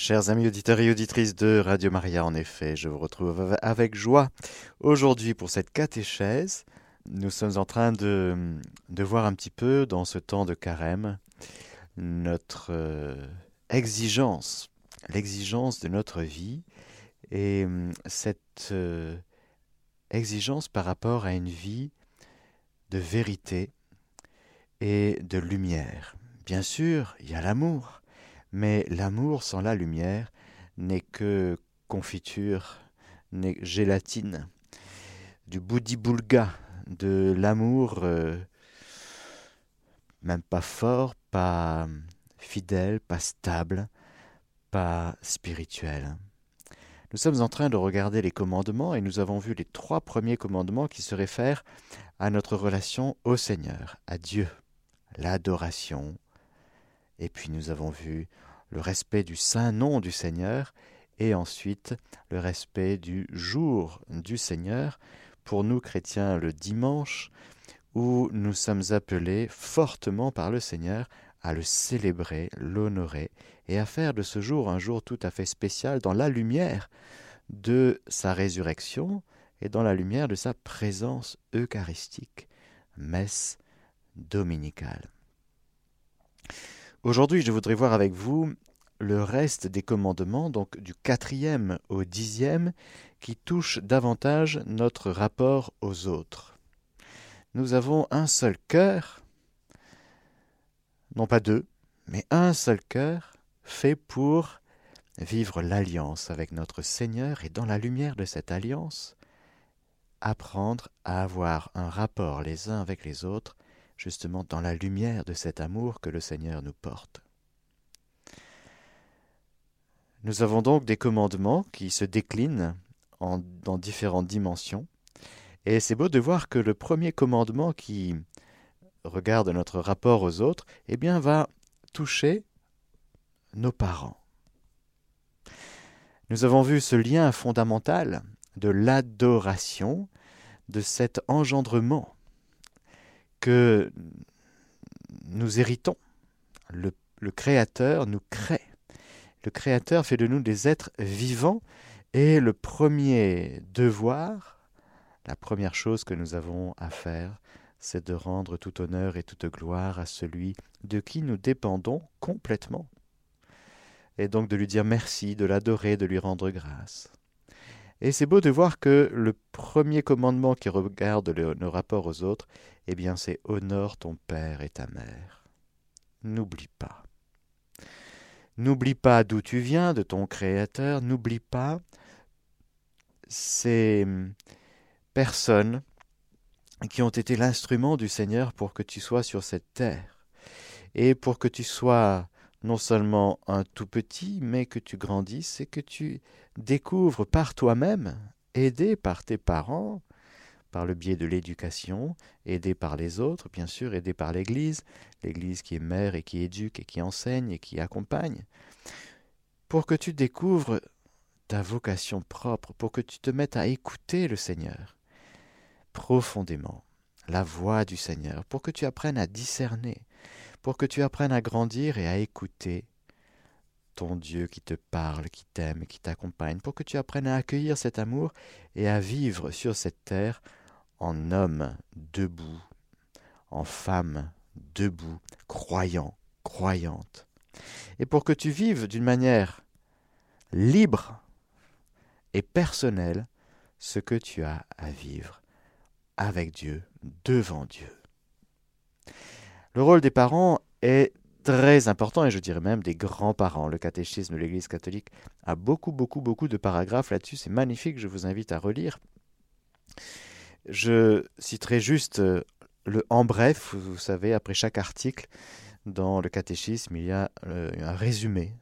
Chers amis auditeurs et auditrices de Radio Maria, en effet, je vous retrouve avec joie aujourd'hui pour cette catéchèse. Nous sommes en train de, de voir un petit peu dans ce temps de carême notre euh, exigence, l'exigence de notre vie et euh, cette euh, exigence par rapport à une vie de vérité et de lumière. Bien sûr, il y a l'amour, mais l'amour sans la lumière n'est que confiture, n'est gélatine, du boudi-boulga, de l'amour euh, même pas fort, pas fidèle, pas stable, pas spirituel. Nous sommes en train de regarder les commandements et nous avons vu les trois premiers commandements qui se réfèrent à notre relation au Seigneur, à Dieu, l'adoration, et puis nous avons vu le respect du saint nom du Seigneur et ensuite le respect du jour du Seigneur, pour nous chrétiens le dimanche, où nous sommes appelés fortement par le Seigneur à le célébrer, l'honorer, et à faire de ce jour un jour tout à fait spécial dans la lumière de sa résurrection et dans la lumière de sa présence eucharistique, messe dominicale. Aujourd'hui, je voudrais voir avec vous le reste des commandements, donc du quatrième au dixième, qui touchent davantage notre rapport aux autres. Nous avons un seul cœur, non pas deux, mais un seul cœur fait pour vivre l'alliance avec notre Seigneur et dans la lumière de cette alliance, apprendre à avoir un rapport les uns avec les autres justement dans la lumière de cet amour que le Seigneur nous porte. Nous avons donc des commandements qui se déclinent en, dans différentes dimensions, et c'est beau de voir que le premier commandement qui regarde notre rapport aux autres, eh bien, va toucher nos parents. Nous avons vu ce lien fondamental de l'adoration, de cet engendrement nous héritons. Le, Créateur nous crée. Le Créateur fait de nous des êtres vivants et le premier devoir, la première chose que nous avons à faire, c'est de rendre tout honneur et toute gloire à celui de qui nous dépendons complètement. Et donc de lui dire merci, de l'adorer, de lui rendre grâce. Et c'est beau de voir que le premier commandement qui regarde nos rapports aux autres, eh bien c'est honore ton père et ta mère. N'oublie pas. N'oublie pas d'où tu viens, de ton Créateur, n'oublie pas ces personnes qui ont été l'instrument du Seigneur pour que tu sois sur cette terre, et pour que tu sois non seulement un tout petit, mais que tu grandisses et que tu découvres par toi-même, aidé par tes parents, par le biais de l'éducation, aidé par les autres, bien sûr, aidé par l'Église, l'Église qui est mère et qui éduque et qui enseigne et qui accompagne, pour que tu découvres ta vocation propre, pour que tu te mettes à écouter le Seigneur profondément, la voix du Seigneur, pour que tu apprennes à discerner, pour que tu apprennes à grandir et à écouter ton Dieu qui te parle, qui t'aime, qui t'accompagne, pour que tu apprennes à accueillir cet amour et à vivre sur cette terre en homme debout, en femme debout, croyant, croyante. Et pour que tu vives d'une manière libre et personnelle ce que tu as à vivre avec Dieu, devant Dieu. Le rôle des parents est très important, et je dirais même des grands-parents. Le catéchisme de l'Église catholique a beaucoup, beaucoup, beaucoup de paragraphes là-dessus. C'est magnifique, je vous invite à relire. Je citerai juste euh, le en bref, vous savez, après chaque article dans le catéchisme, il y a euh, un résumé.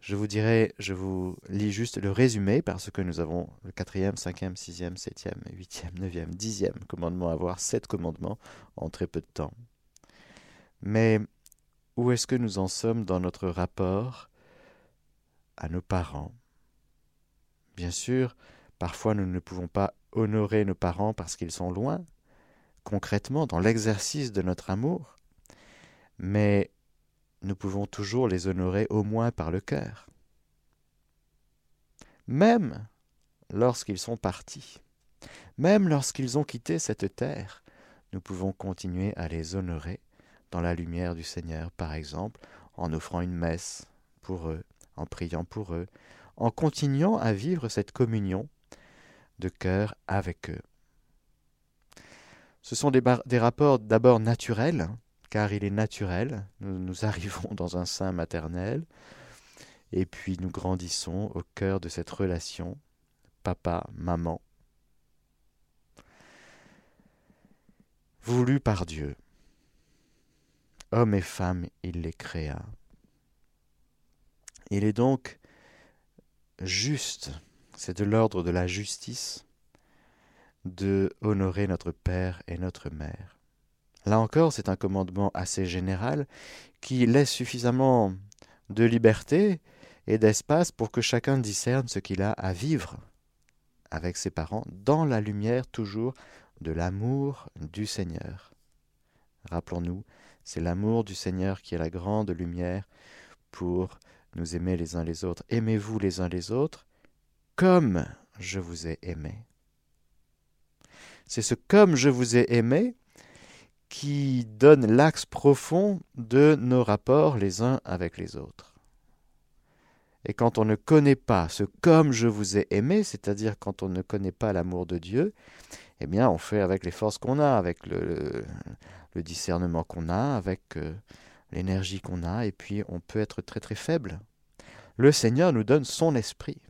Je vous dirai, je vous lis juste le résumé parce que nous avons le quatrième, cinquième, sixième, septième, huitième, neuvième, dixième commandement à voir, sept commandements en très peu de temps. Mais où est-ce que nous en sommes dans notre rapport à nos parents? Bien sûr, parfois nous ne pouvons pas honorer nos parents parce qu'ils sont loin, concrètement dans l'exercice de notre amour, mais nous pouvons toujours les honorer au moins par le cœur. même lorsqu'ils sont partis, même lorsqu'ils ont quitté cette terre, nous pouvons continuer à les honorer dans la lumière du Seigneur, par exemple, en offrant une messe pour eux, en priant pour eux, en continuant à vivre cette communion de cœur avec eux. Ce sont des, rapports d'abord naturels, car il est naturel, nous, arrivons dans un sein maternel, et puis nous grandissons au cœur de cette relation papa-maman, voulu par Dieu. Hommes et femmes, il les créa. Il est donc juste, c'est de l'ordre de la justice, de honorer notre Père et notre Mère. Là encore, c'est un commandement assez général qui laisse suffisamment de liberté et d'espace pour que chacun discerne ce qu'il a à vivre avec ses parents dans la lumière toujours de l'amour du Seigneur. Rappelons-nous, c'est l'amour du Seigneur qui est la grande lumière pour nous aimer les uns les autres. Aimez-vous les uns les autres comme je vous ai aimé. C'est ce comme je vous ai aimé qui donne l'axe profond de nos rapports les uns avec les autres. Et quand on ne connaît pas ce comme je vous ai aimé, c'est-à-dire quand on ne connaît pas l'amour de Dieu, eh bien on fait avec les forces qu'on a, avec le, discernement qu'on a, avec euh, l'énergie qu'on a, et puis on peut être très très faible. Le Seigneur nous donne son esprit,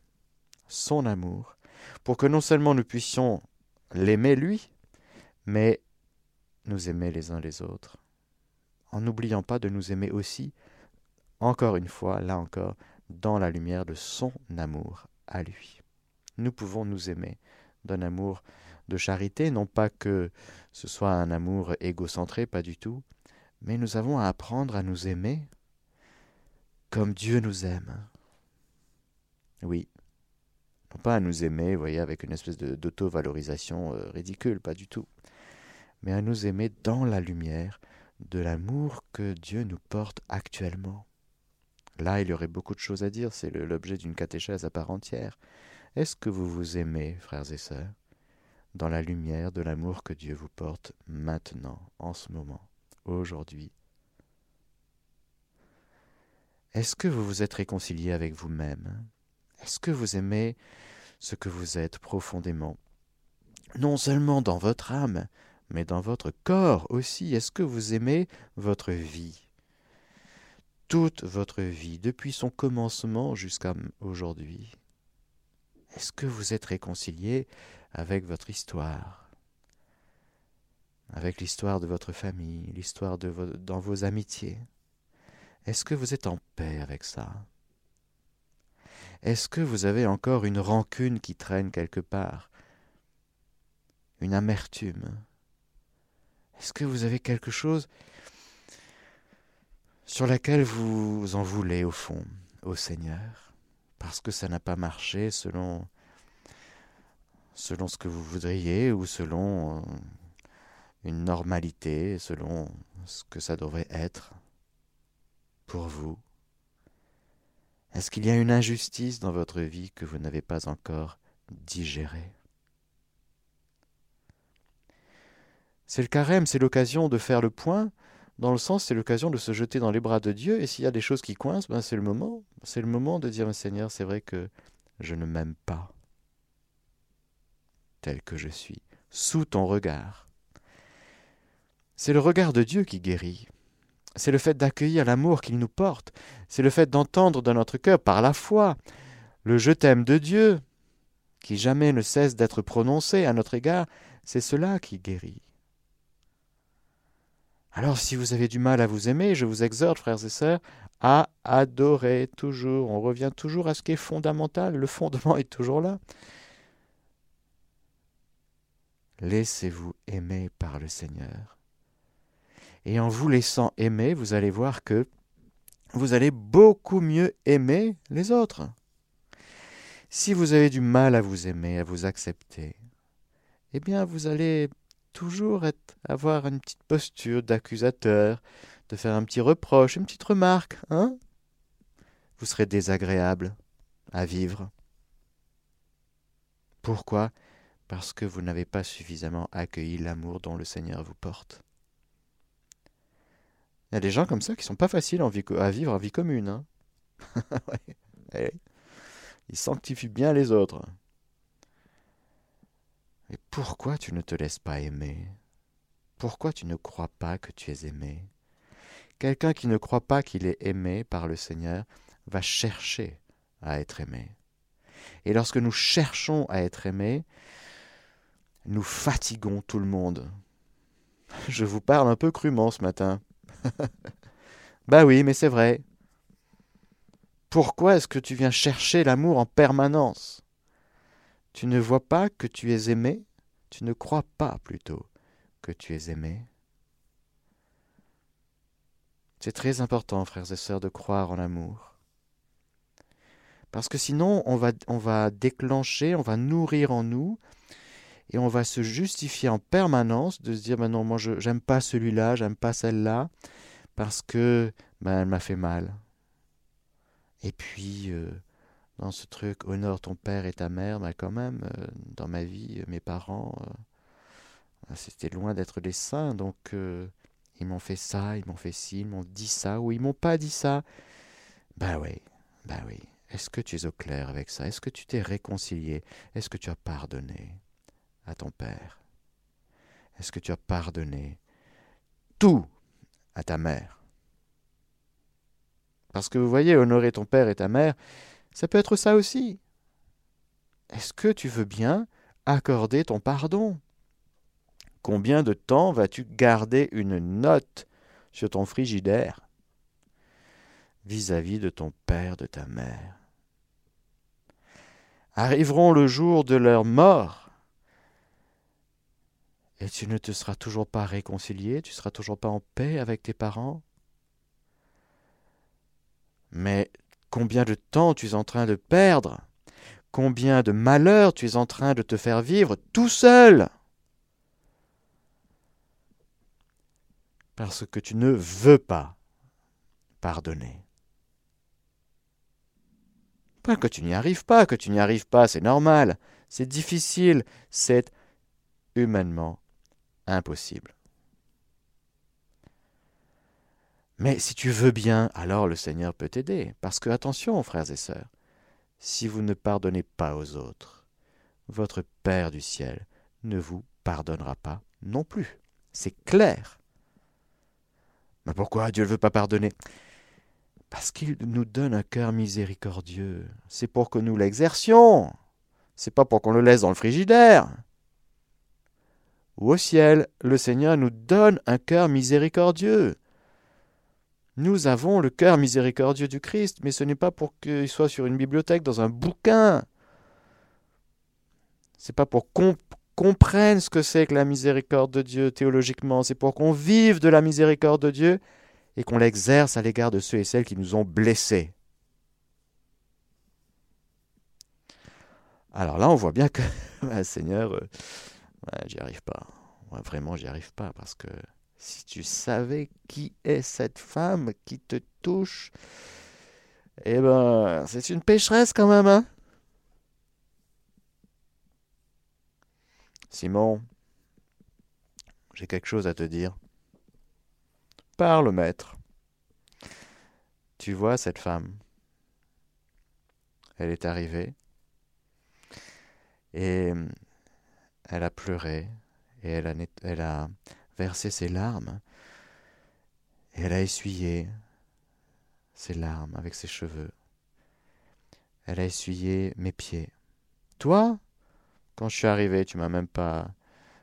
son amour, pour que non seulement nous puissions l'aimer lui, mais nous aimer les uns les autres, en n'oubliant pas de nous aimer aussi, encore une fois, là encore, dans la lumière de son amour à lui. Nous pouvons nous aimer d'un amour de charité, non pas que ce soit un amour égocentré, pas du tout, mais nous avons à apprendre à nous aimer comme Dieu nous aime. Oui, non pas à nous aimer, vous voyez, avec une espèce d'auto-valorisation euh, ridicule, pas du tout, mais à nous aimer dans la lumière de l'amour que Dieu nous porte actuellement. Là, il y aurait beaucoup de choses à dire, c'est l'objet d'une catéchèse à part entière. Est-ce que vous vous aimez, frères et sœurs, dans la lumière de l'amour que Dieu vous porte maintenant, en ce moment, aujourd'hui. Est-ce que vous vous êtes réconcilié avec vous-même? Est-ce que vous aimez ce que vous êtes profondément? Non seulement dans votre âme, mais dans votre corps aussi. Est-ce que vous aimez votre vie? Toute votre vie, depuis son commencement jusqu'à aujourd'hui. Est-ce que vous êtes réconcilié avec votre histoire. Avec l'histoire de votre famille, l'histoire de vos, dans vos amitiés. Est-ce que vous êtes en paix avec ça? Est-ce que vous avez encore une rancune qui traîne quelque part? Une amertume? Est-ce que vous avez quelque chose sur laquelle vous en voulez au fond au Seigneur, parce que ça n'a pas marché selon, selon ce que vous voudriez ou selon euh, une normalité, selon ce que ça devrait être pour vous. Est-ce qu'il y a une injustice dans votre vie que vous n'avez pas encore digérée? C'est le carême, c'est l'occasion de faire le point dans le sens, c'est l'occasion de se jeter dans les bras de Dieu, et s'il y a des choses qui coincent, ben c'est le moment. C'est le moment de dire, Seigneur, c'est vrai que je ne m'aime pas tel que je suis, sous ton regard. C'est le regard de Dieu qui guérit. C'est le fait d'accueillir l'amour qu'il nous porte. C'est le fait d'entendre dans notre cœur, par la foi, le je t'aime de Dieu, qui jamais ne cesse d'être prononcé à notre égard. C'est cela qui guérit. Alors si vous avez du mal à vous aimer, je vous exhorte, frères et sœurs, à adorer toujours. On revient toujours à ce qui est fondamental. Le fondement est toujours là. Laissez-vous aimer par le Seigneur. Et en vous laissant aimer, vous allez voir que vous allez beaucoup mieux aimer les autres. Si vous avez du mal à vous aimer, à vous accepter, eh bien vous allez toujours avoir une petite posture d'accusateur, de faire un petit reproche, une petite remarque, hein Vous serez désagréable à vivre. Pourquoi? Parce que vous n'avez pas suffisamment accueilli l'amour dont le Seigneur vous porte. Il y a des gens comme ça qui sont pas faciles à vivre en vie commune. Hein. Ils sanctifient bien les autres. Et pourquoi tu ne te laisses pas aimer? Pourquoi tu ne crois pas que tu es aimé? Quelqu'un qui ne croit pas qu'il est aimé par le Seigneur va chercher à être aimé. Et lorsque nous cherchons à être aimés, nous fatiguons tout le monde. Je vous parle un peu crûment ce matin. bah oui, mais c'est vrai. Pourquoi est-ce que tu viens chercher l'amour en permanence? Tu ne vois pas que tu es aimé? Tu ne crois pas plutôt que tu es aimé? C'est très important, frères et sœurs, de croire en l'amour. Parce que sinon, on va, on va déclencher, on va nourrir en nous, et on va se justifier en permanence de se dire, ben non, moi, je n'aime pas celui-là, j'aime pas celle-là, parce que ben, m'a fait mal. Et puis, euh, dans ce truc, honore ton père et ta mère, ben quand même, euh, dans ma vie, mes parents, euh, c'était loin d'être des saints, donc ils m'ont fait ça, ils m'ont fait ci, ils m'ont dit ça, ou ils m'ont pas dit ça. Ben oui, ben oui. Est-ce que tu es au clair avec ça? Est-ce que tu t'es réconcilié? Est-ce que tu as pardonné? À ton Père Est-ce que tu as pardonné tout à ta mère? Parce que vous voyez, honorer ton Père et ta mère, ça peut être ça aussi. Est-ce que tu veux bien accorder ton pardon? Combien de temps vas-tu garder une note sur ton frigidaire vis-à-vis -vis de ton père, de ta mère? Arriveront le jour de leur mort. Et tu ne te seras toujours pas réconcilié, tu seras toujours pas en paix avec tes parents. Mais combien de temps tu es en train de perdre? Combien de malheurs tu es en train de te faire vivre tout seul? Parce que tu ne veux pas pardonner. Pas que tu n'y arrives pas, que tu n'y arrives pas, c'est normal, c'est difficile, c'est humainement impossible. Mais si tu veux bien, alors le Seigneur peut t'aider. Parce que, attention, frères et sœurs, si vous ne pardonnez pas aux autres, votre Père du ciel ne vous pardonnera pas non plus. C'est clair. Mais pourquoi Dieu ne veut pas pardonner? Parce qu'il nous donne un cœur miséricordieux. C'est pour que nous l'exercions. C'est pas pour qu'on le laisse dans le frigidaire. Au ciel, le Seigneur nous donne un cœur miséricordieux. Nous avons le cœur miséricordieux du Christ, mais ce n'est pas pour qu'il soit sur une bibliothèque, dans un bouquin. C'est pas pour qu'on comprenne ce que c'est que la miséricorde de Dieu théologiquement, c'est pour qu'on vive de la miséricorde de Dieu et qu'on l'exerce à l'égard de ceux et celles qui nous ont blessés. Alors là, on voit bien que, Seigneur, euh, j'y arrive pas. vraiment, j'y arrive pas parce que si tu savais qui est cette femme qui te touche, eh ben, c'est une pécheresse quand même, hein Simon, j'ai quelque chose à te dire. Parle, maître. Tu vois cette femme. Elle est arrivée et elle a pleuré et elle a, elle a versé ses larmes et elle a essuyé ses larmes avec ses cheveux. Elle a essuyé mes pieds. Toi, quand je suis arrivé, tu m'as même pas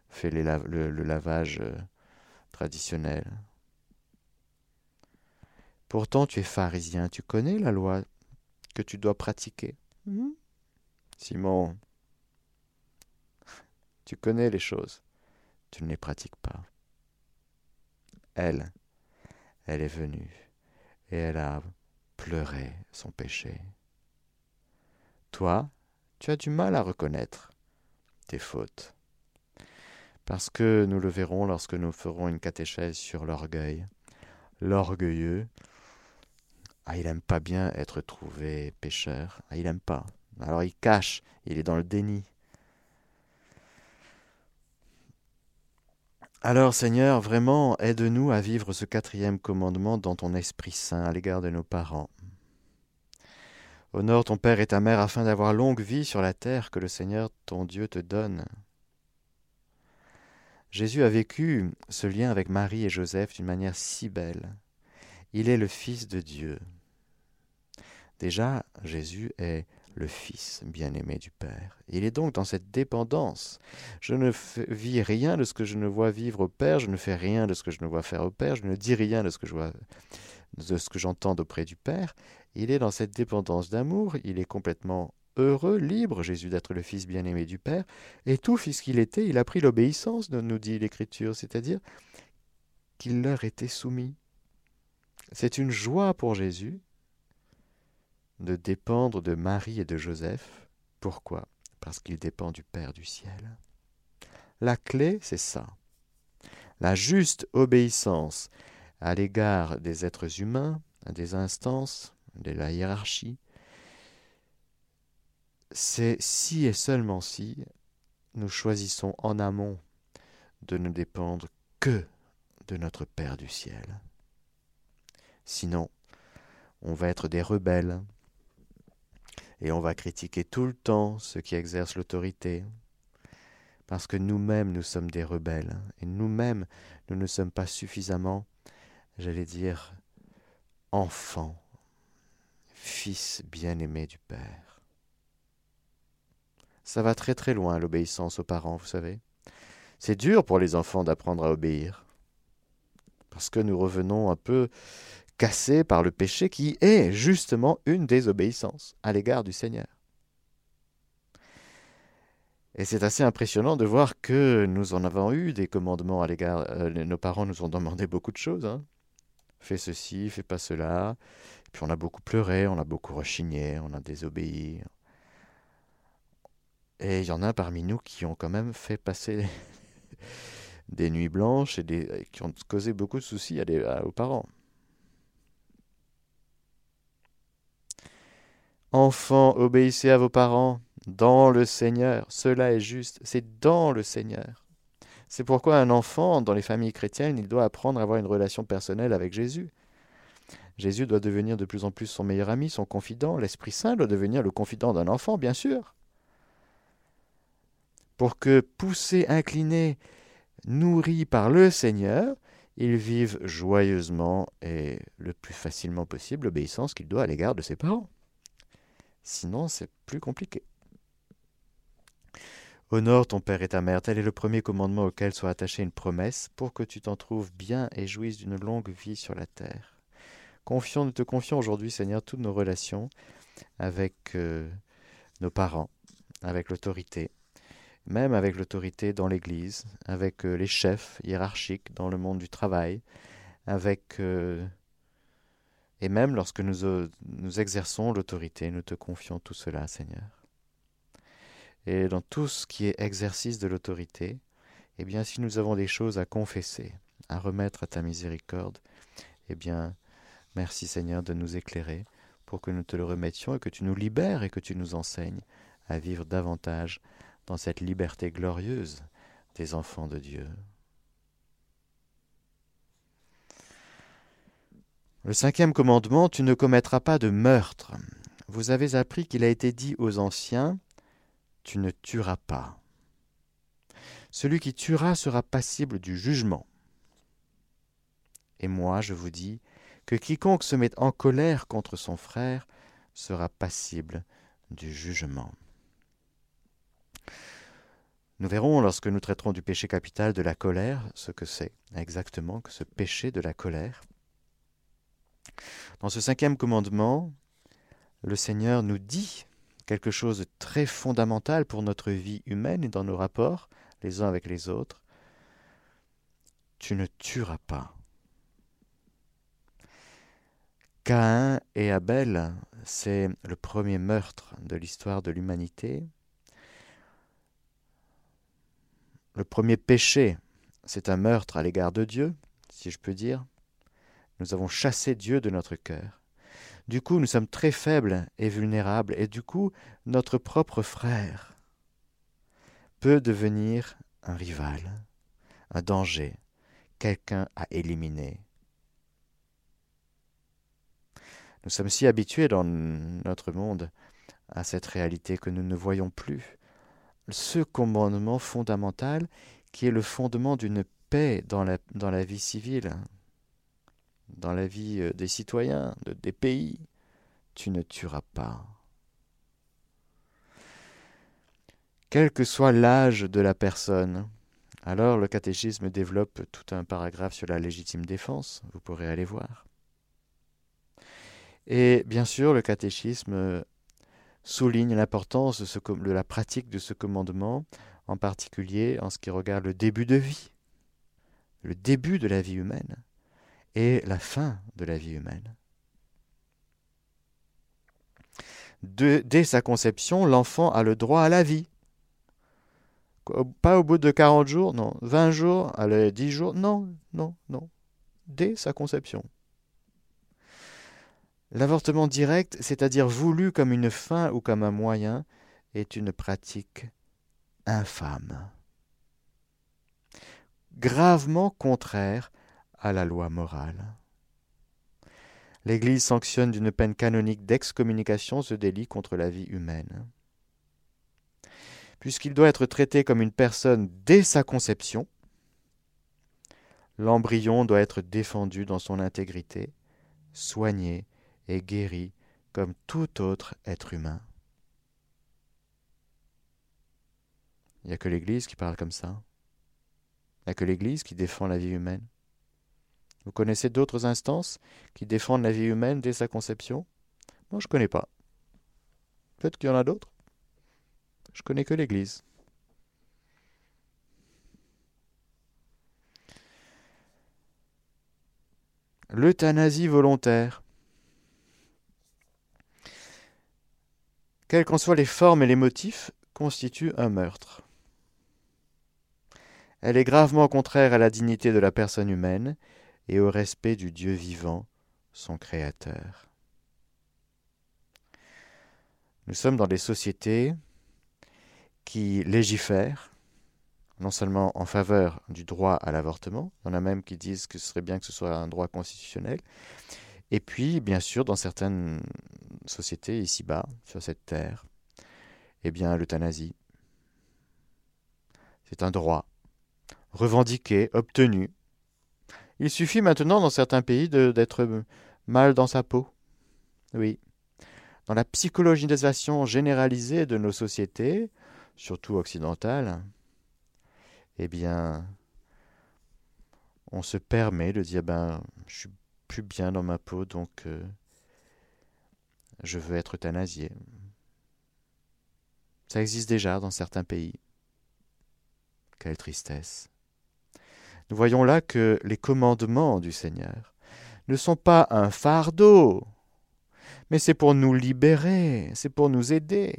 fait le, le, lavage euh, traditionnel. Pourtant tu es pharisien, tu connais la loi que tu dois pratiquer. Hmm? Simon, tu connais les choses, tu ne les pratiques pas. Elle, elle est venue et elle a pleuré son péché. Toi, tu as du mal à reconnaître tes fautes. Parce que nous le verrons lorsque nous ferons une catéchèse sur l'orgueil. L'orgueilleux ah, il n'aime pas bien être trouvé pécheur. Ah, il n'aime pas. Alors il cache, il est dans le déni. Alors Seigneur, vraiment, aide-nous à vivre ce quatrième commandement dans ton Esprit Saint à l'égard de nos parents. Honore ton Père et ta Mère afin d'avoir longue vie sur la terre que le Seigneur ton Dieu te donne. Jésus a vécu ce lien avec Marie et Joseph d'une manière si belle. Il est le Fils de Dieu. Déjà, Jésus est le Fils bien-aimé du Père. Il est donc dans cette dépendance. Je ne vis rien de ce que je ne vois vivre au Père, je ne fais rien de ce que je ne vois faire au Père, je ne dis rien de ce que je vois de ce que j'entends auprès du Père. Il est dans cette dépendance d'amour, il est complètement heureux, libre, Jésus d'être le Fils bien-aimé du Père, et tout fils qu'il était, il a pris l'obéissance, nous dit l'Écriture, c'est-à-dire qu'il leur était soumis. C'est une joie pour Jésus de dépendre de Marie et de Joseph. Pourquoi? Parce qu'il dépend du Père du ciel. La clé, c'est ça. La juste obéissance à l'égard des êtres humains, des instances, de la hiérarchie, c'est si et seulement si nous choisissons en amont de ne dépendre que de notre Père du ciel. Sinon, on va être des rebelles, et on va critiquer tout le temps ceux qui exercent l'autorité, parce que nous-mêmes nous sommes des rebelles, et nous-mêmes nous ne sommes pas suffisamment, j'allais dire, enfants, fils bien-aimés du Père. Ça va très très loin l'obéissance aux parents, vous savez. C'est dur pour les enfants d'apprendre à obéir, parce que nous revenons un peu cassé par le péché qui est justement une désobéissance à l'égard du Seigneur. Et c'est assez impressionnant de voir que nous en avons eu des commandements à l'égard. Euh, nos parents nous ont demandé beaucoup de choses. Hein. Fais ceci, fais pas cela. puis on a beaucoup pleuré, on a beaucoup rechigné, on a désobéi. Et il y en a parmi nous qui ont quand même fait passer des nuits blanches et qui ont causé beaucoup de soucis aux parents. Enfants, obéissez à vos parents dans le Seigneur. Cela est juste, c'est dans le Seigneur. C'est pourquoi un enfant, dans les familles chrétiennes, il doit apprendre à avoir une relation personnelle avec Jésus. Jésus doit devenir de plus en plus son meilleur ami, son confident. L'Esprit Saint doit devenir le confident d'un enfant, bien sûr. Pour que, poussé, incliné, nourri par le Seigneur, il vive joyeusement et le plus facilement possible l'obéissance qu'il doit à l'égard de ses parents. Sinon, c'est plus compliqué. Honore ton père et ta mère, tel est le premier commandement auquel soit attachée une promesse, pour que tu t'en trouves bien et jouisses d'une longue vie sur la terre. Confions, nous te confions aujourd'hui, Seigneur, toutes nos relations avec euh, nos parents, avec l'autorité, même avec l'autorité dans l'Église, avec euh, les chefs hiérarchiques dans le monde du travail, avec euh, et même lorsque nous, euh, nous exerçons l'autorité, nous te confions tout cela, Seigneur. Et dans tout ce qui est exercice de l'autorité, eh bien, si nous avons des choses à confesser, à remettre à ta miséricorde, eh bien, merci Seigneur de nous éclairer pour que nous te le remettions et que tu nous libères et que tu nous enseignes à vivre davantage dans cette liberté glorieuse des enfants de Dieu. Le cinquième commandement, tu ne commettras pas de meurtre. Vous avez appris qu'il a été dit aux anciens, tu ne tueras pas. Celui qui tuera sera passible du jugement. Et moi, je vous dis, que quiconque se met en colère contre son frère sera passible du jugement. Nous verrons, lorsque nous traiterons du péché capital de la colère, ce que c'est exactement que ce péché de la colère. Dans ce cinquième commandement, le Seigneur nous dit quelque chose de très fondamental pour notre vie humaine et dans nos rapports les uns avec les autres. Tu ne tueras pas. Caïn et Abel, c'est le premier meurtre de l'histoire de l'humanité. Le premier péché, c'est un meurtre à l'égard de Dieu, si je peux dire. Nous avons chassé Dieu de notre cœur. Du coup, nous sommes très faibles et vulnérables, et du coup, notre propre frère peut devenir un rival, un danger, quelqu'un à éliminer. Nous sommes si habitués dans notre monde à cette réalité que nous ne voyons plus ce commandement fondamental qui est le fondement d'une paix dans la, dans la vie civile, dans la vie euh, des citoyens, des pays. Tu ne tueras pas. Quel que soit l'âge de la personne, alors le catéchisme développe tout un paragraphe sur la légitime défense, vous pourrez aller voir. Et bien sûr, le catéchisme souligne l'importance de, la pratique de ce commandement, en particulier en ce qui regarde le début de vie, le début de la vie humaine et la fin de la vie humaine. dès sa conception, l'enfant a le droit à la vie. Pas au bout de 40 jours, non. 20 jours, allez, 10 jours, non, non, non. Dès sa conception. L'avortement direct, c'est-à-dire voulu comme une fin ou comme un moyen, est une pratique infâme, gravement contraire à la loi morale. L'Église sanctionne d'une peine canonique d'excommunication ce délit contre la vie humaine. Puisqu'il doit être traité comme une personne dès sa conception, l'embryon doit être défendu dans son intégrité, soigné et guéri comme tout autre être humain. Il n'y a que l'Église qui parle comme ça. Il n'y a que l'Église qui défend la vie humaine. Vous connaissez d'autres instances qui défendent la vie humaine dès sa conception? Moi, je ne connais pas. Peut-être qu'il y en a d'autres? Je connais que l'Église. L'euthanasie volontaire. quelles qu'en soient les formes et les motifs, constitue un meurtre. Elle est gravement contraire à la dignité de la personne humaine et au respect du Dieu vivant, son Créateur. Nous sommes dans des sociétés qui légifèrent, non seulement en faveur du droit à l'avortement, il y en a même qui disent que ce serait bien que ce soit un droit constitutionnel, et puis, bien sûr, dans certaines sociétés ici-bas, sur cette terre, eh bien, l'euthanasie. C'est un droit, revendiqué, obtenu. Il suffit maintenant, dans certains pays, d'être mal dans sa peau. Oui. Dans la psychologisation généralisée de nos sociétés, surtout occidentales, eh bien, on se permet de dire, ben, je suis plus bien dans ma peau, donc euh, je veux être euthanasié. Ça existe déjà dans certains pays. Quelle tristesse. Nous voyons là que les commandements du Seigneur ne sont pas un fardeau, mais c'est pour nous libérer, c'est pour nous aider.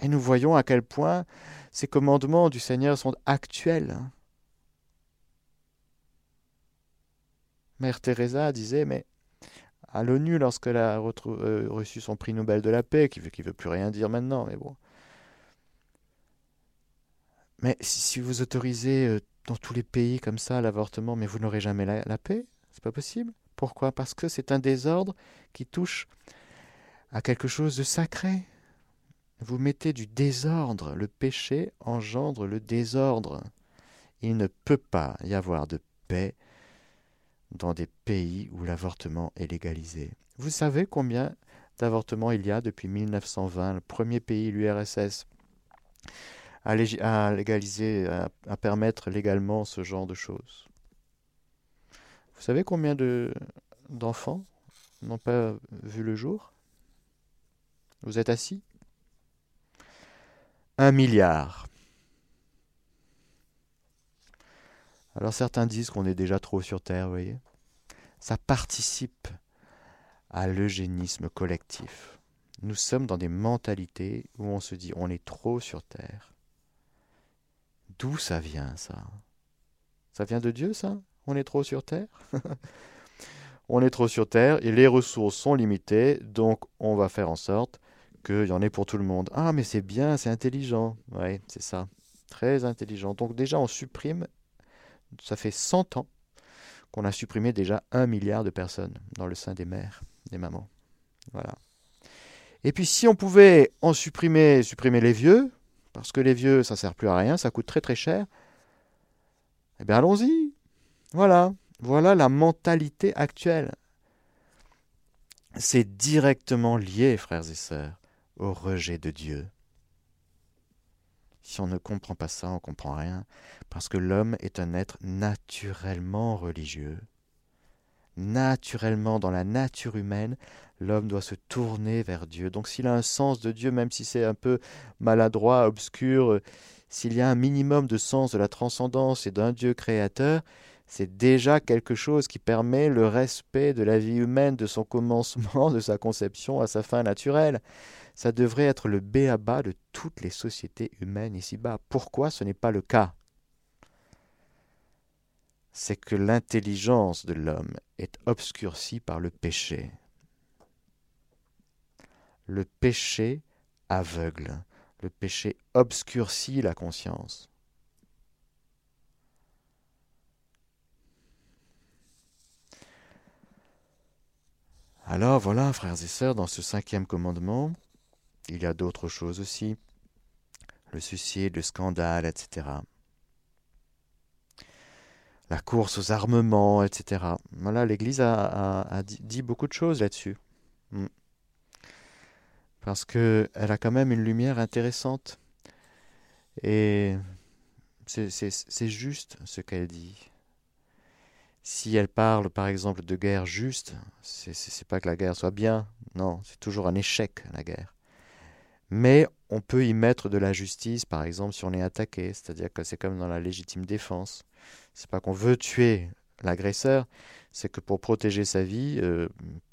Et nous voyons à quel point ces commandements du Seigneur sont actuels. Mère Teresa disait, mais à l'ONU, lorsqu'elle a euh, reçu son prix Nobel de la paix, qui ne veut, veut plus rien dire maintenant, mais bon. Mais si, vous autorisez euh, dans tous les pays comme ça l'avortement, mais vous n'aurez jamais la, la paix, c'est pas possible. Pourquoi? Parce que c'est un désordre qui touche à quelque chose de sacré. Vous mettez du désordre. Le péché engendre le désordre. Il ne peut pas y avoir de paix dans des pays où l'avortement est légalisé. Vous savez combien d'avortements il y a depuis 1920, le premier pays, l'URSS, à, légaliser, à, permettre légalement ce genre de choses. Vous savez combien d'enfants n'ont pas vu le jour? Vous êtes assis? Un milliard. Alors certains disent qu'on est déjà trop sur Terre, vous voyez. Ça participe à l'eugénisme collectif. Nous sommes dans des mentalités où on se dit on est trop sur Terre. D'où ça vient ça? Ça vient de Dieu ça? On est trop sur Terre? On est trop sur Terre et les ressources sont limitées, donc on va faire en sorte qu'il y en ait pour tout le monde. Ah mais c'est bien, c'est intelligent. Oui, c'est ça. très intelligent. Donc déjà, on supprime, ça fait 100 ans qu'on a supprimé déjà un milliard de personnes dans le sein des mères, des mamans. Voilà. Et puis si on pouvait en supprimer, supprimer les vieux, parce que les vieux, ça sert plus à rien, ça coûte très très cher, eh bien allons-y. Voilà. Voilà la mentalité actuelle. C'est directement lié, frères et sœurs, au rejet de Dieu. Si on ne comprend pas ça, on ne comprend rien, parce que l'homme est un être naturellement religieux. Naturellement, dans la nature humaine, l'homme doit se tourner vers Dieu. Donc s'il a un sens de Dieu, même si c'est un peu maladroit, obscur, s'il y a un minimum de sens de la transcendance et d'un Dieu créateur, c'est déjà quelque chose qui permet le respect de la vie humaine, de son commencement, de sa conception à sa fin naturelle. Ça devrait être le béaba de toutes les sociétés humaines ici-bas. Pourquoi ce n'est pas le cas? C'est que l'intelligence de l'homme est obscurcie par le péché. Le péché aveugle, le péché obscurcit la conscience. Alors voilà, frères et sœurs, dans ce cinquième commandement, il y a d'autres choses aussi, le suicide, le scandale, etc. La course aux armements, etc. Voilà, l'Église a, dit, beaucoup de choses là-dessus. Hmm. Parce qu'elle a quand même une lumière intéressante. Et c'est juste ce qu'elle dit. Si elle parle, par exemple, de guerre juste, c'est pas que la guerre soit bien, non, c'est toujours un échec, la guerre. Mais on peut y mettre de la justice, par exemple, si on est attaqué, c'est-à-dire que c'est comme dans la légitime défense. C'est pas qu'on veut tuer l'agresseur, c'est que pour protéger sa vie, euh,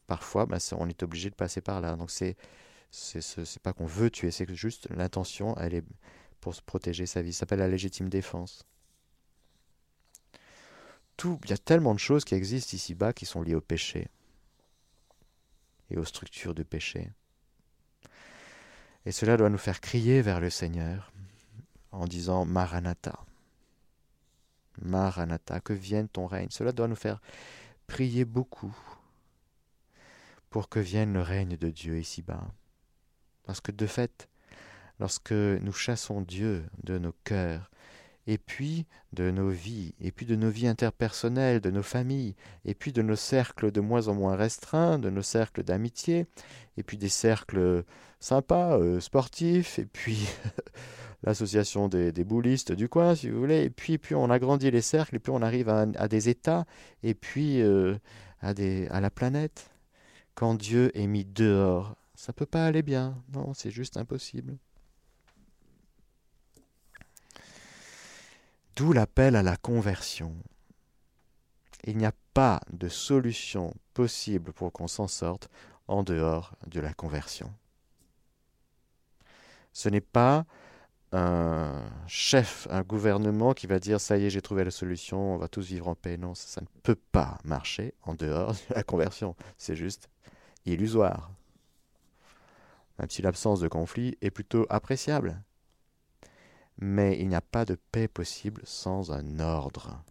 parfois, ben, on est obligé de passer par là. Donc c'est c'est pas qu'on veut tuer, c'est juste l'intention, elle est pour se protéger sa vie. Ça s'appelle la légitime défense il y a tellement de choses qui existent ici-bas qui sont liées au péché et aux structures de péché. Et cela doit nous faire crier vers le Seigneur en disant Maranatha. Maranatha, que vienne ton règne. Cela doit nous faire prier beaucoup pour que vienne le règne de Dieu ici-bas. Parce que de fait, lorsque nous chassons Dieu de nos cœurs, et puis de nos vies, et puis de nos vies interpersonnelles, de nos familles, et puis de nos cercles de moins en moins restreints, de nos cercles d'amitié, et puis des cercles sympas, euh, sportifs, et puis l'association des, boulistes du coin, si vous voulez, et puis, puis on agrandit les cercles, et puis on arrive à, des États, et puis euh, à, la planète. Quand Dieu est mis dehors, ça peut pas aller bien, non, c'est juste impossible. D'où l'appel à la conversion. Il n'y a pas de solution possible pour qu'on s'en sorte en dehors de la conversion. Ce n'est pas un chef, un gouvernement qui va dire ça y est, j'ai trouvé la solution, on va tous vivre en paix. Non, ça, ne peut pas marcher en dehors de la conversion. C'est juste illusoire. Même si l'absence de conflit est plutôt appréciable. Mais il n'y a pas de paix possible sans un ordre.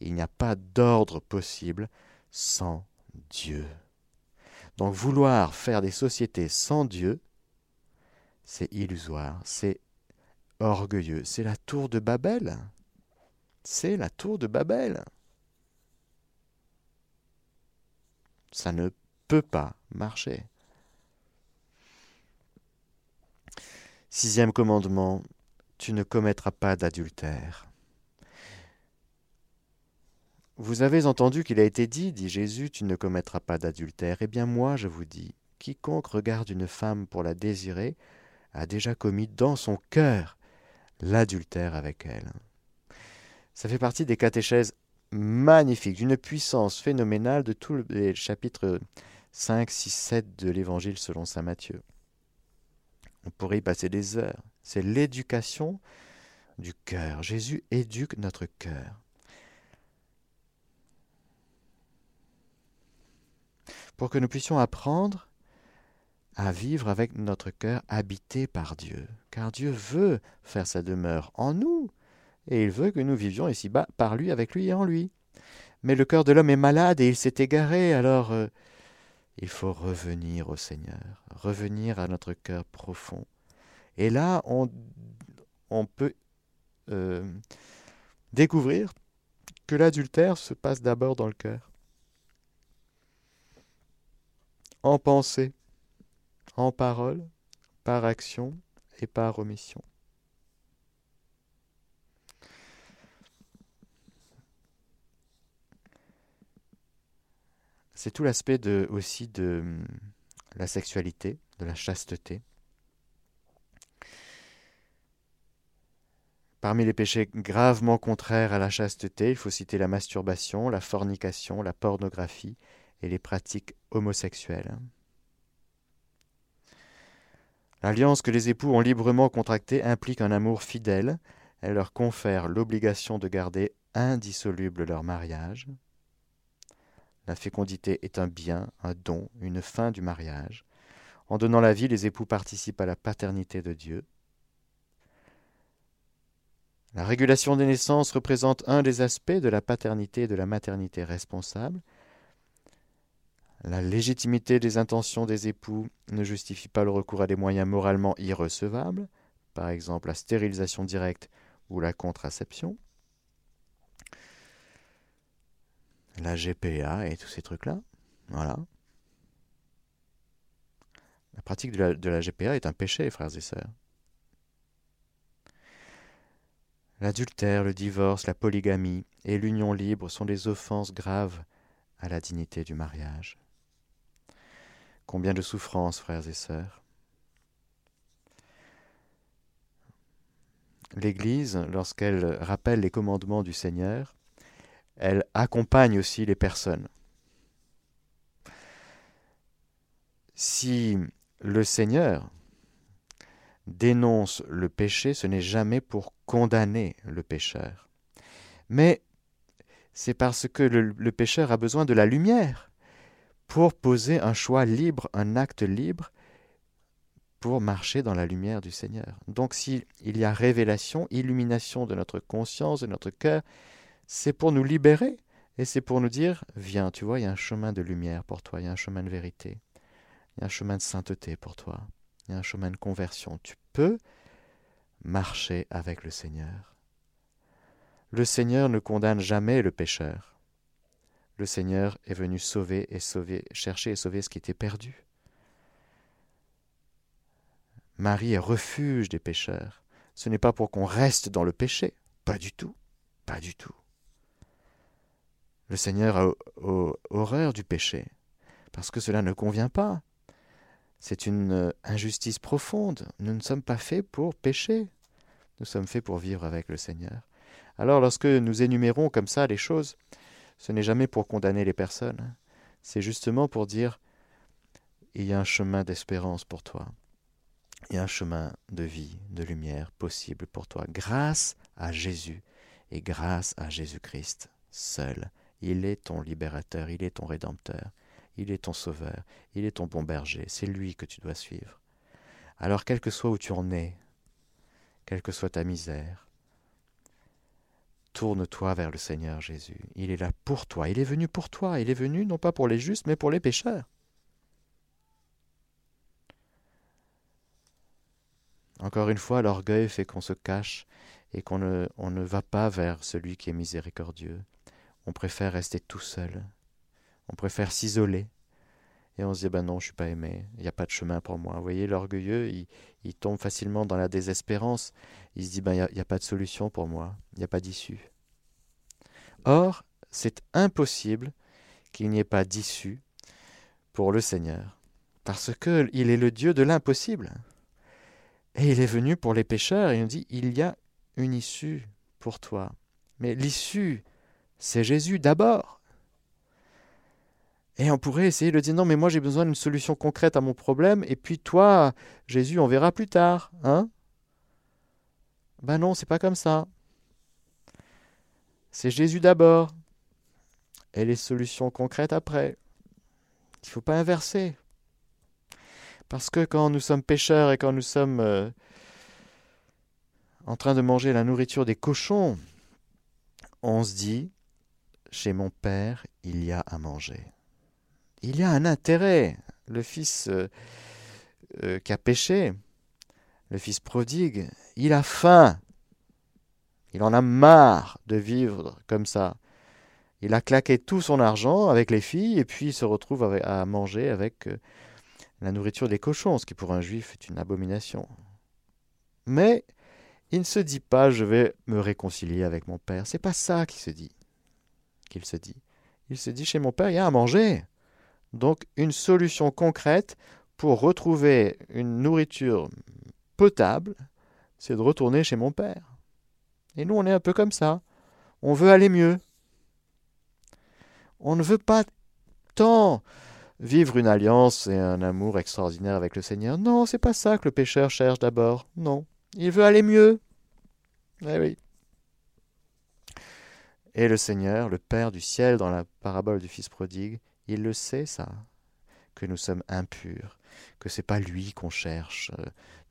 Il n'y a pas d'ordre possible sans Dieu. Donc vouloir faire des sociétés sans Dieu, c'est illusoire, c'est orgueilleux. C'est la tour de Babel. C'est la tour de Babel. Ça ne peut pas marcher. Sixième commandement, tu ne commettras pas d'adultère. Vous avez entendu qu'il a été dit, dit Jésus, tu ne commettras pas d'adultère. Eh bien moi, je vous dis, quiconque regarde une femme pour la désirer a déjà commis dans son cœur l'adultère avec elle. Ça fait partie des catéchèses magnifiques, d'une puissance phénoménale de tous les chapitres 5, 6, 7 de l'Évangile selon Saint Matthieu. On pourrait y passer des heures. C'est l'éducation du cœur. Jésus éduque notre cœur. Pour que nous puissions apprendre à vivre avec notre cœur habité par Dieu. car Dieu veut faire sa demeure en nous, et il veut que nous vivions ici-bas par lui, avec lui et en lui. Mais le cœur de l'homme est malade et il s'est égaré, alors euh, il faut revenir au Seigneur, revenir à notre cœur profond. Et là, on, peut euh, découvrir que l'adultère se passe d'abord dans le cœur. En pensée, en parole, par action et par omission. C'est tout l'aspect aussi de la sexualité, de la chasteté. Parmi les péchés gravement contraires à la chasteté, il faut citer la masturbation, la fornication, la pornographie et les pratiques homosexuelles. L'alliance que les époux ont librement contractée implique un amour fidèle. Elle leur confère l'obligation de garder indissoluble leur mariage. La fécondité est un bien, un don, une fin du mariage. En donnant la vie, les époux participent à la paternité de Dieu. La régulation des naissances représente un des aspects de la paternité et de la maternité responsable. La légitimité des intentions des époux ne justifie pas le recours à des moyens moralement irrecevables, par exemple la stérilisation directe ou la contraception. la GPA et tous ces trucs-là. Voilà. La pratique de la, de la, GPA est un péché, frères et sœurs. L'adultère, le divorce, la polygamie et l'union libre sont des offenses graves à la dignité du mariage. Combien de souffrances, frères et sœurs. L'Église, lorsqu'elle rappelle les commandements du Seigneur, elle accompagne aussi les personnes. Si le Seigneur dénonce le péché, ce n'est jamais pour condamner le pécheur, mais c'est parce que le, pécheur a besoin de la lumière pour poser un choix libre, un acte libre, pour marcher dans la lumière du Seigneur. Donc s'il y a révélation, illumination de notre conscience, de notre cœur, c'est pour nous libérer et c'est pour nous dire, viens, tu vois, il y a un chemin de lumière pour toi, il y a un chemin de vérité, il y a un chemin de sainteté pour toi, il y a un chemin de conversion. Tu peux marcher avec le Seigneur. Le Seigneur ne condamne jamais le pécheur. Le Seigneur est venu sauver et sauver, chercher et sauver ce qui était perdu. Marie est refuge des pécheurs. Ce n'est pas pour qu'on reste dans le péché, pas du tout, pas du tout. Le Seigneur a horreur du péché, parce que cela ne convient pas. C'est une euh, injustice profonde. Nous ne sommes pas faits pour pécher. Nous sommes faits pour vivre avec le Seigneur. Alors lorsque nous énumérons comme ça les choses, ce n'est jamais pour condamner les personnes. C'est justement pour dire, il y a un chemin d'espérance pour toi. Il y a un chemin de vie, de lumière possible pour toi, grâce à Jésus et grâce à Jésus-Christ seul. Il est ton libérateur, il est ton rédempteur, il est ton sauveur, il est ton bon berger, c'est lui que tu dois suivre. Alors quel que soit où tu en es, quelle que soit ta misère, tourne-toi vers le Seigneur Jésus. Il est là pour toi, il est venu pour toi, il est venu non pas pour les justes, mais pour les pécheurs. Encore une fois, l'orgueil fait qu'on se cache et qu'on ne, ne va pas vers celui qui est miséricordieux. On préfère rester tout seul. On préfère s'isoler. Et on se dit, ben non, je suis pas aimé, il n'y a pas de chemin pour moi. Vous voyez, l'orgueilleux, il, tombe facilement dans la désespérance. Il se dit, ben il n'y a, a, pas de solution pour moi, il n'y a pas d'issue. Or, c'est impossible qu'il n'y ait pas d'issue pour le Seigneur, parce qu'il est le Dieu de l'impossible. Et il est venu pour les pécheurs, et il nous dit, il y a une issue pour toi. Mais l'issue c'est Jésus d'abord. Et on pourrait essayer de dire non, mais moi j'ai besoin d'une solution concrète à mon problème, et puis toi, Jésus, on verra plus tard, hein? Ben non, c'est pas comme ça. C'est Jésus d'abord, et les solutions concrètes après. Il ne faut pas inverser. Parce que quand nous sommes pécheurs et quand nous sommes euh, en train de manger la nourriture des cochons, on se dit, chez mon père, il y a à manger. Il y a un intérêt. Le fils euh, euh, qui a péché, le fils prodigue, il a faim. Il en a marre de vivre comme ça. Il a claqué tout son argent avec les filles et puis il se retrouve à manger avec euh, la nourriture des cochons, ce qui pour un juif est une abomination. Mais il ne se dit pas je vais me réconcilier avec mon père. C'est pas ça qu'il se dit. Qu'il se dit. Il se dit chez mon père il y a à manger. Donc une solution concrète pour retrouver une nourriture potable, c'est de retourner chez mon père. Et nous on est un peu comme ça. On veut aller mieux. On ne veut pas tant vivre une alliance et un amour extraordinaire avec le Seigneur. Non, c'est pas ça que le pécheur cherche d'abord. Non, il veut aller mieux. Eh oui. Et le Seigneur, le Père du ciel, dans la parabole du Fils prodigue, il le sait ça, que nous sommes impurs, que c'est pas lui qu'on cherche euh,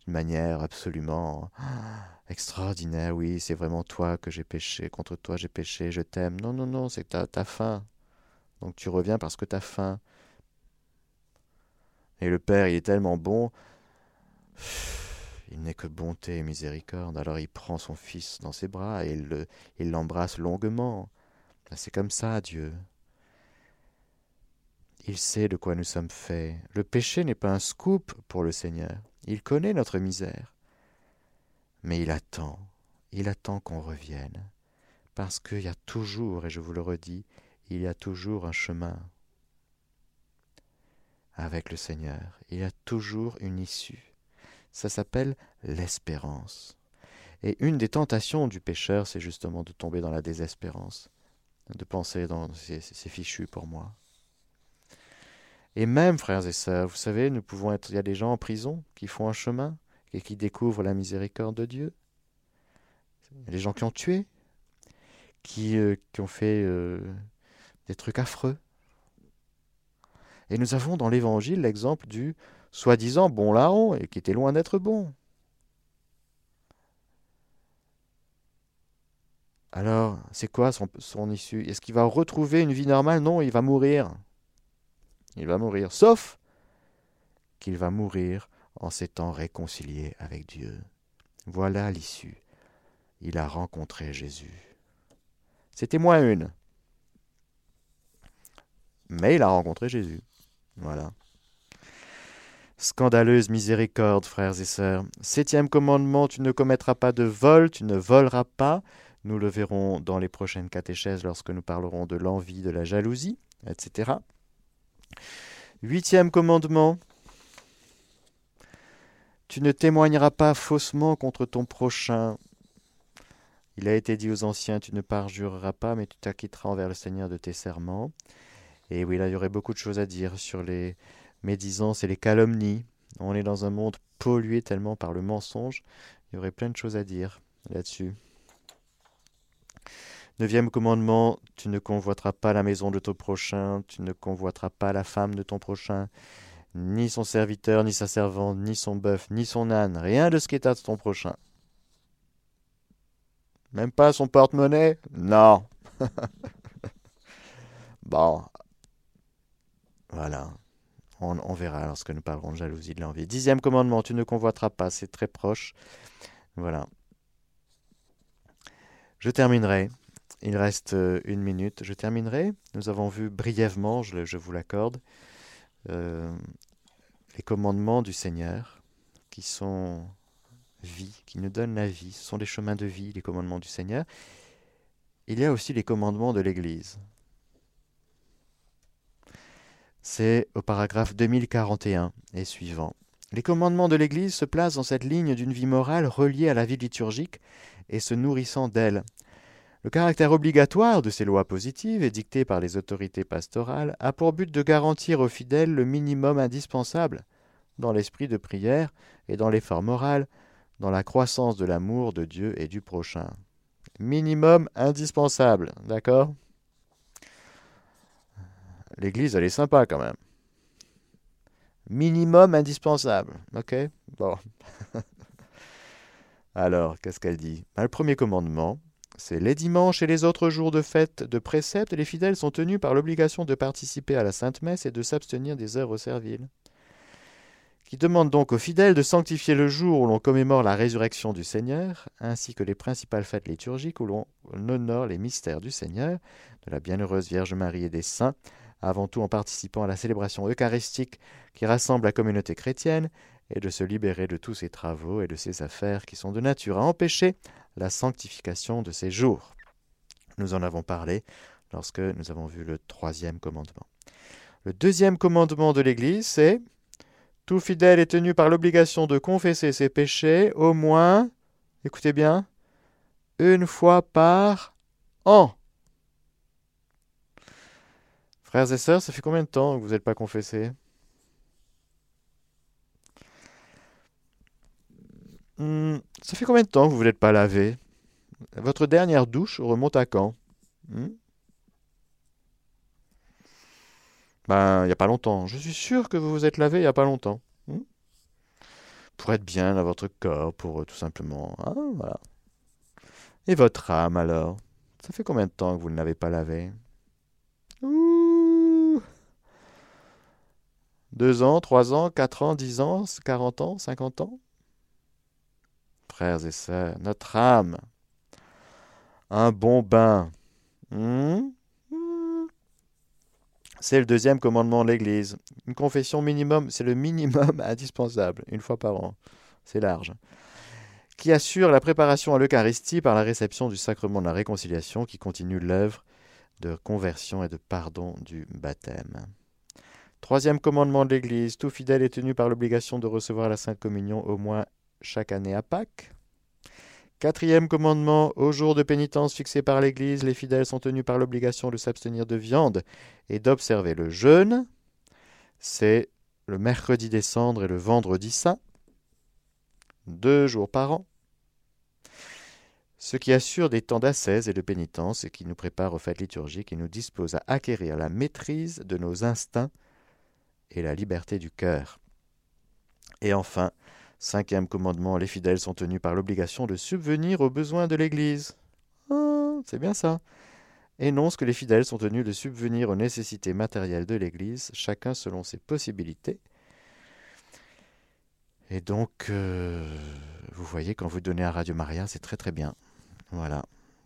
d'une manière absolument ah, extraordinaire. Oui, c'est vraiment toi que j'ai péché, contre toi j'ai péché, je t'aime. Non, non, non, c'est que faim. Donc tu reviens parce que t'as faim. Et le Père, il est tellement bon, il n'est que bonté et miséricorde. Alors il prend son Fils dans ses bras et il l'embrasse longuement. C'est comme ça, Dieu. Il sait de quoi nous sommes faits. Le péché n'est pas un scoop pour le Seigneur. Il connaît notre misère. Mais il attend, il attend qu'on revienne. Parce qu'il y a toujours, et je vous le redis, il y a toujours un chemin avec le Seigneur. Il y a toujours une issue. Ça s'appelle l'espérance. Et une des tentations du pécheur, c'est justement de tomber dans la désespérance, de penser dans c'est fichu pour moi. Et même, frères et sœurs, vous savez, nous pouvons être. Il y a des gens en prison qui font un chemin et qui découvrent la miséricorde de Dieu. Des gens qui ont tué, qui, euh, ont fait euh, des trucs affreux. Et nous avons dans l'Évangile l'exemple du soi-disant bon larron, et qui était loin d'être bon. Alors, c'est quoi son, son issue? Est-ce qu'il va retrouver une vie normale? Non, il va mourir. Il va mourir, sauf qu'il va mourir en s'étant réconcilié avec Dieu. Voilà l'issue. Il a rencontré Jésus. C'était moins une. Mais il a rencontré Jésus. Voilà. Scandaleuse miséricorde, frères et sœurs. Septième commandement, tu ne commettras pas de vol, tu ne voleras pas. Nous le verrons dans les prochaines catéchèses lorsque nous parlerons de l'envie, de la jalousie, etc. Huitième commandement, tu ne témoigneras pas faussement contre ton prochain. Il a été dit aux anciens, tu ne parjureras pas, mais tu t'acquitteras envers le Seigneur de tes serments. Et oui, là, il y aurait beaucoup de choses à dire sur les médisances et les calomnies. On est dans un monde pollué tellement par le mensonge. Il y aurait plein de choses à dire là-dessus. Neuvième commandement, tu ne convoiteras pas la maison de ton prochain, tu ne convoiteras pas la femme de ton prochain, ni son serviteur, ni sa servante, ni son bœuf, ni son âne, rien de ce qui est à ton prochain. Même pas son porte-monnaie? Non. bon, voilà. On, verra lorsque nous parlerons de jalousie, de l'envie. Dixième commandement, tu ne convoiteras pas, c'est très proche. Voilà. Je terminerai. Il reste euh, une minute. Je terminerai. Nous avons vu brièvement, je, vous l'accorde, euh, les commandements du Seigneur qui sont vie, qui nous donnent la vie. Ce sont des chemins de vie, les commandements du Seigneur. Il y a aussi les commandements de l'Église. C'est au paragraphe 2041 et suivant. Les commandements de l'Église se placent dans cette ligne d'une vie morale reliée à la vie liturgique et se nourrissant d'elle. Le caractère obligatoire de ces lois positives et dictées par les autorités pastorales a pour but de garantir aux fidèles le minimum indispensable dans l'esprit de prière et dans l'effort moral, dans la croissance de l'amour de Dieu et du prochain. Minimum indispensable, d'accord? L'église, elle est sympa quand même. Minimum indispensable. Ok? Bon. Alors, qu'est-ce qu'elle dit? Ben, Le premier commandement, c'est les dimanches et les autres jours de fête de précepte, les fidèles sont tenus par l'obligation de participer à la Sainte Messe et de s'abstenir des œuvres serviles. Qui demande donc aux fidèles de sanctifier le jour où l'on commémore la résurrection du Seigneur, ainsi que les principales fêtes liturgiques où l'on honore les mystères du Seigneur, de la bienheureuse Vierge Marie et des saints, avant tout en participant à la célébration eucharistique qui rassemble la communauté chrétienne, et de se libérer de tous ces travaux et de ces affaires qui sont de nature à empêcher la sanctification de ces jours. Nous en avons parlé lorsque nous avons vu le troisième commandement. Le deuxième commandement de l'Église, c'est Tout fidèle est tenu par l'obligation de confesser ses péchés au moins, écoutez bien, une fois par an. Frères et sœurs, ça fait combien de temps que vous n'êtes pas confessés? Hmm, ça fait combien de temps que vous ne n'êtes pas lavé? Votre dernière douche remonte à quand? Hmm? Ben, il n'y a pas longtemps. Je suis sûr que vous vous êtes lavé il n'y a pas longtemps. Hmm? Pour être bien dans votre corps, pour tout simplement. Hein, voilà. Et votre âme alors? Ça fait combien de temps que vous ne l'avez pas lavé? Ouh Deux ans, trois ans, quatre ans, dix ans, quarante ans, cinquante ans? Frères et sœurs, notre âme. Un bon bain. Hmm? Hmm? C'est le deuxième commandement de l'Église. Une confession minimum, c'est le minimum indispensable, une fois par an. C'est large. Qui assure la préparation à l'Eucharistie par la réception du sacrement de la réconciliation qui continue l'œuvre de conversion et de pardon du baptême. Troisième commandement de l'Église, tout fidèle est tenu par l'obligation de recevoir la Sainte Communion au moins chaque année à Pâques. Quatrième commandement, au jour de pénitence fixé par l'Église, les fidèles sont tenus par l'obligation de s'abstenir de viande et d'observer le jeûne. C'est le mercredi des cendres et le vendredi saint, deux jours par an. Ce qui assure des temps d'ascèse et de pénitence et qui nous prépare aux fêtes liturgiques et nous dispose à acquérir la maîtrise de nos instincts et la liberté du cœur. Et enfin, Cinquième commandement, les fidèles sont tenus par l'obligation de subvenir aux besoins de l'Église. Ah, c'est bien ça. Énonce que les fidèles sont tenus de subvenir aux nécessités matérielles de l'Église, chacun selon ses possibilités. Et donc, euh, vous voyez, quand vous donnez à Radio Maria, c'est très très bien. Voilà,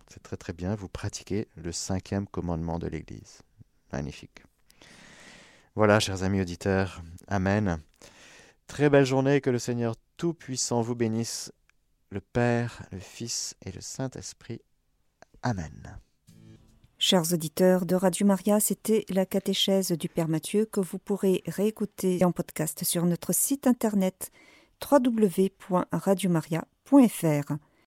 c'est très très bien. Vous pratiquez le cinquième commandement de l'Église. Magnifique. Voilà, chers amis auditeurs. Amen. Très belle journée, que le Seigneur Tout-Puissant vous bénisse, le Père, le Fils et le Saint-Esprit. Amen. Chers auditeurs de Radio Maria, c'était la catéchèse du Père Mathieu que vous pourrez réécouter en podcast sur notre site internet www.radiomaria.fr.